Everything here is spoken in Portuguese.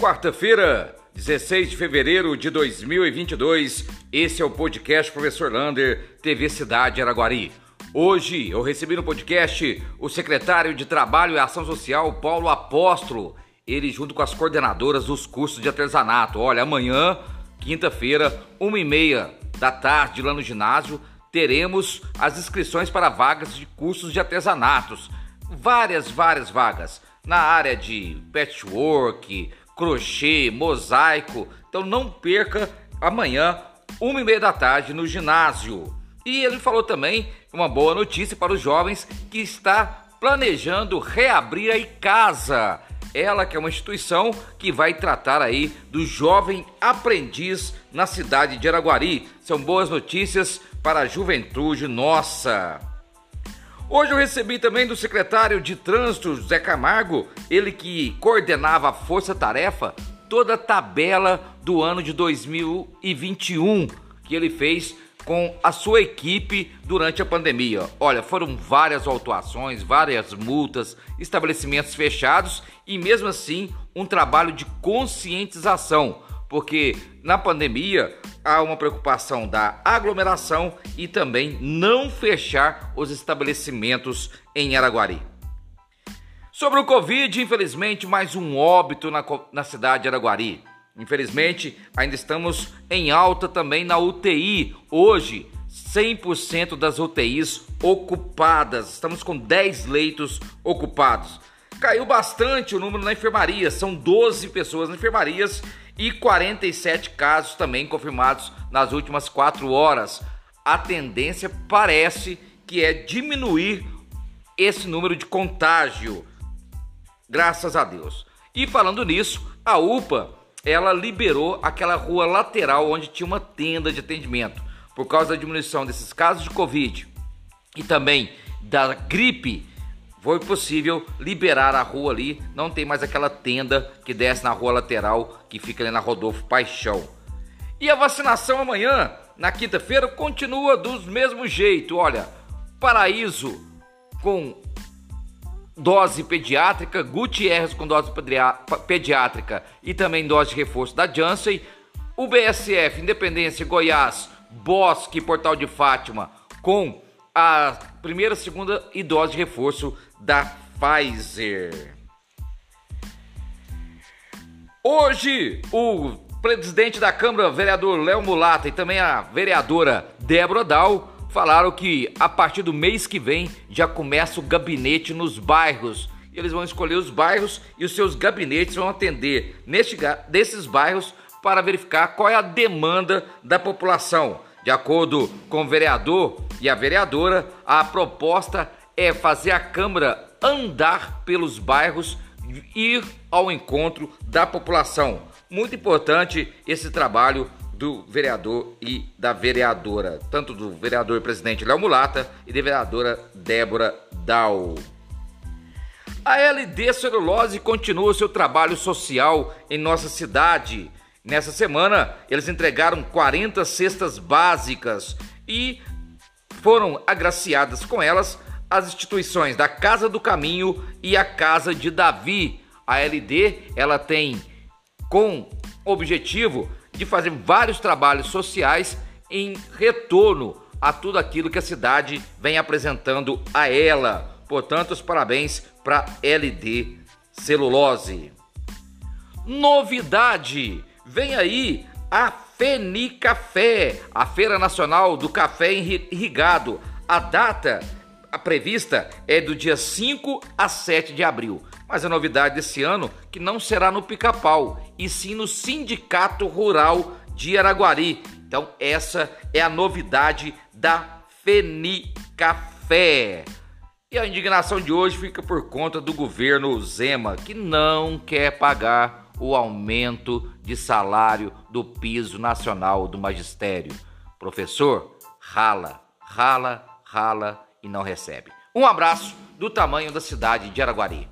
Quarta-feira, 16 de fevereiro de 2022, esse é o podcast Professor Lander, TV Cidade Araguari. Hoje eu recebi no podcast o secretário de Trabalho e Ação Social, Paulo Apóstolo, ele junto com as coordenadoras dos cursos de artesanato. Olha, amanhã, quinta-feira, uma e meia da tarde, lá no ginásio, teremos as inscrições para vagas de cursos de artesanatos. Várias, várias vagas na área de patchwork, crochê, mosaico. Então não perca amanhã, uma e meia da tarde, no ginásio. E ele falou também uma boa notícia para os jovens que está planejando reabrir a ICASA. Ela que é uma instituição que vai tratar aí do jovem aprendiz na cidade de Araguari. São boas notícias para a juventude nossa. Hoje eu recebi também do secretário de Trânsito, José Camargo, ele que coordenava a Força Tarefa, toda a tabela do ano de 2021 que ele fez com a sua equipe durante a pandemia. Olha, foram várias autuações, várias multas, estabelecimentos fechados e mesmo assim um trabalho de conscientização, porque na pandemia há uma preocupação da aglomeração e também não fechar os estabelecimentos em Araguari. Sobre o Covid, infelizmente, mais um óbito na, na cidade de Araguari. Infelizmente, ainda estamos em alta também na UTI. Hoje, 100% das UTIs ocupadas. Estamos com 10 leitos ocupados. Caiu bastante o número na enfermaria, são 12 pessoas na enfermarias e 47 casos também confirmados nas últimas 4 horas. A tendência parece que é diminuir esse número de contágio. Graças a Deus. E falando nisso, a UPA ela liberou aquela rua lateral onde tinha uma tenda de atendimento. Por causa da diminuição desses casos de Covid e também da gripe, foi possível liberar a rua ali, não tem mais aquela tenda que desce na rua lateral que fica ali na Rodolfo Paixão. E a vacinação amanhã, na quinta-feira, continua dos mesmo jeito. Olha, Paraíso com dose pediátrica, Gutierrez com dose pediátrica e também dose de reforço da Janssen, o BSF, Independência, Goiás, Bosque, Portal de Fátima com a primeira, segunda e dose de reforço da Pfizer. Hoje, o presidente da Câmara, vereador Léo Mulata, e também a vereadora Débora Dal falaram que a partir do mês que vem já começa o gabinete nos bairros. Eles vão escolher os bairros e os seus gabinetes vão atender neste, desses bairros para verificar qual é a demanda da população. De acordo com o vereador e a vereadora, a proposta é fazer a Câmara andar pelos bairros, ir ao encontro da população. Muito importante esse trabalho do vereador e da vereadora, tanto do vereador e presidente Léo Mulata e da vereadora Débora Dal. A LD Celulose continua seu trabalho social em nossa cidade. Nessa semana, eles entregaram 40 cestas básicas e foram agraciadas com elas as instituições da Casa do Caminho e a Casa de Davi. A LD, ela tem com objetivo de fazer vários trabalhos sociais em retorno a tudo aquilo que a cidade vem apresentando a ela. Portanto, os parabéns para LD Celulose. Novidade! Vem aí a Fenicafé, a Feira Nacional do Café Irrigado. A data prevista é do dia 5 a 7 de abril. Mas a novidade desse ano que não será no Pica-Pau, e sim no Sindicato Rural de Araguari. Então essa é a novidade da Fenicafé. E a indignação de hoje fica por conta do governo Zema, que não quer pagar o aumento de salário do piso nacional do magistério. Professor, rala, rala, rala e não recebe. Um abraço do tamanho da cidade de Araguari.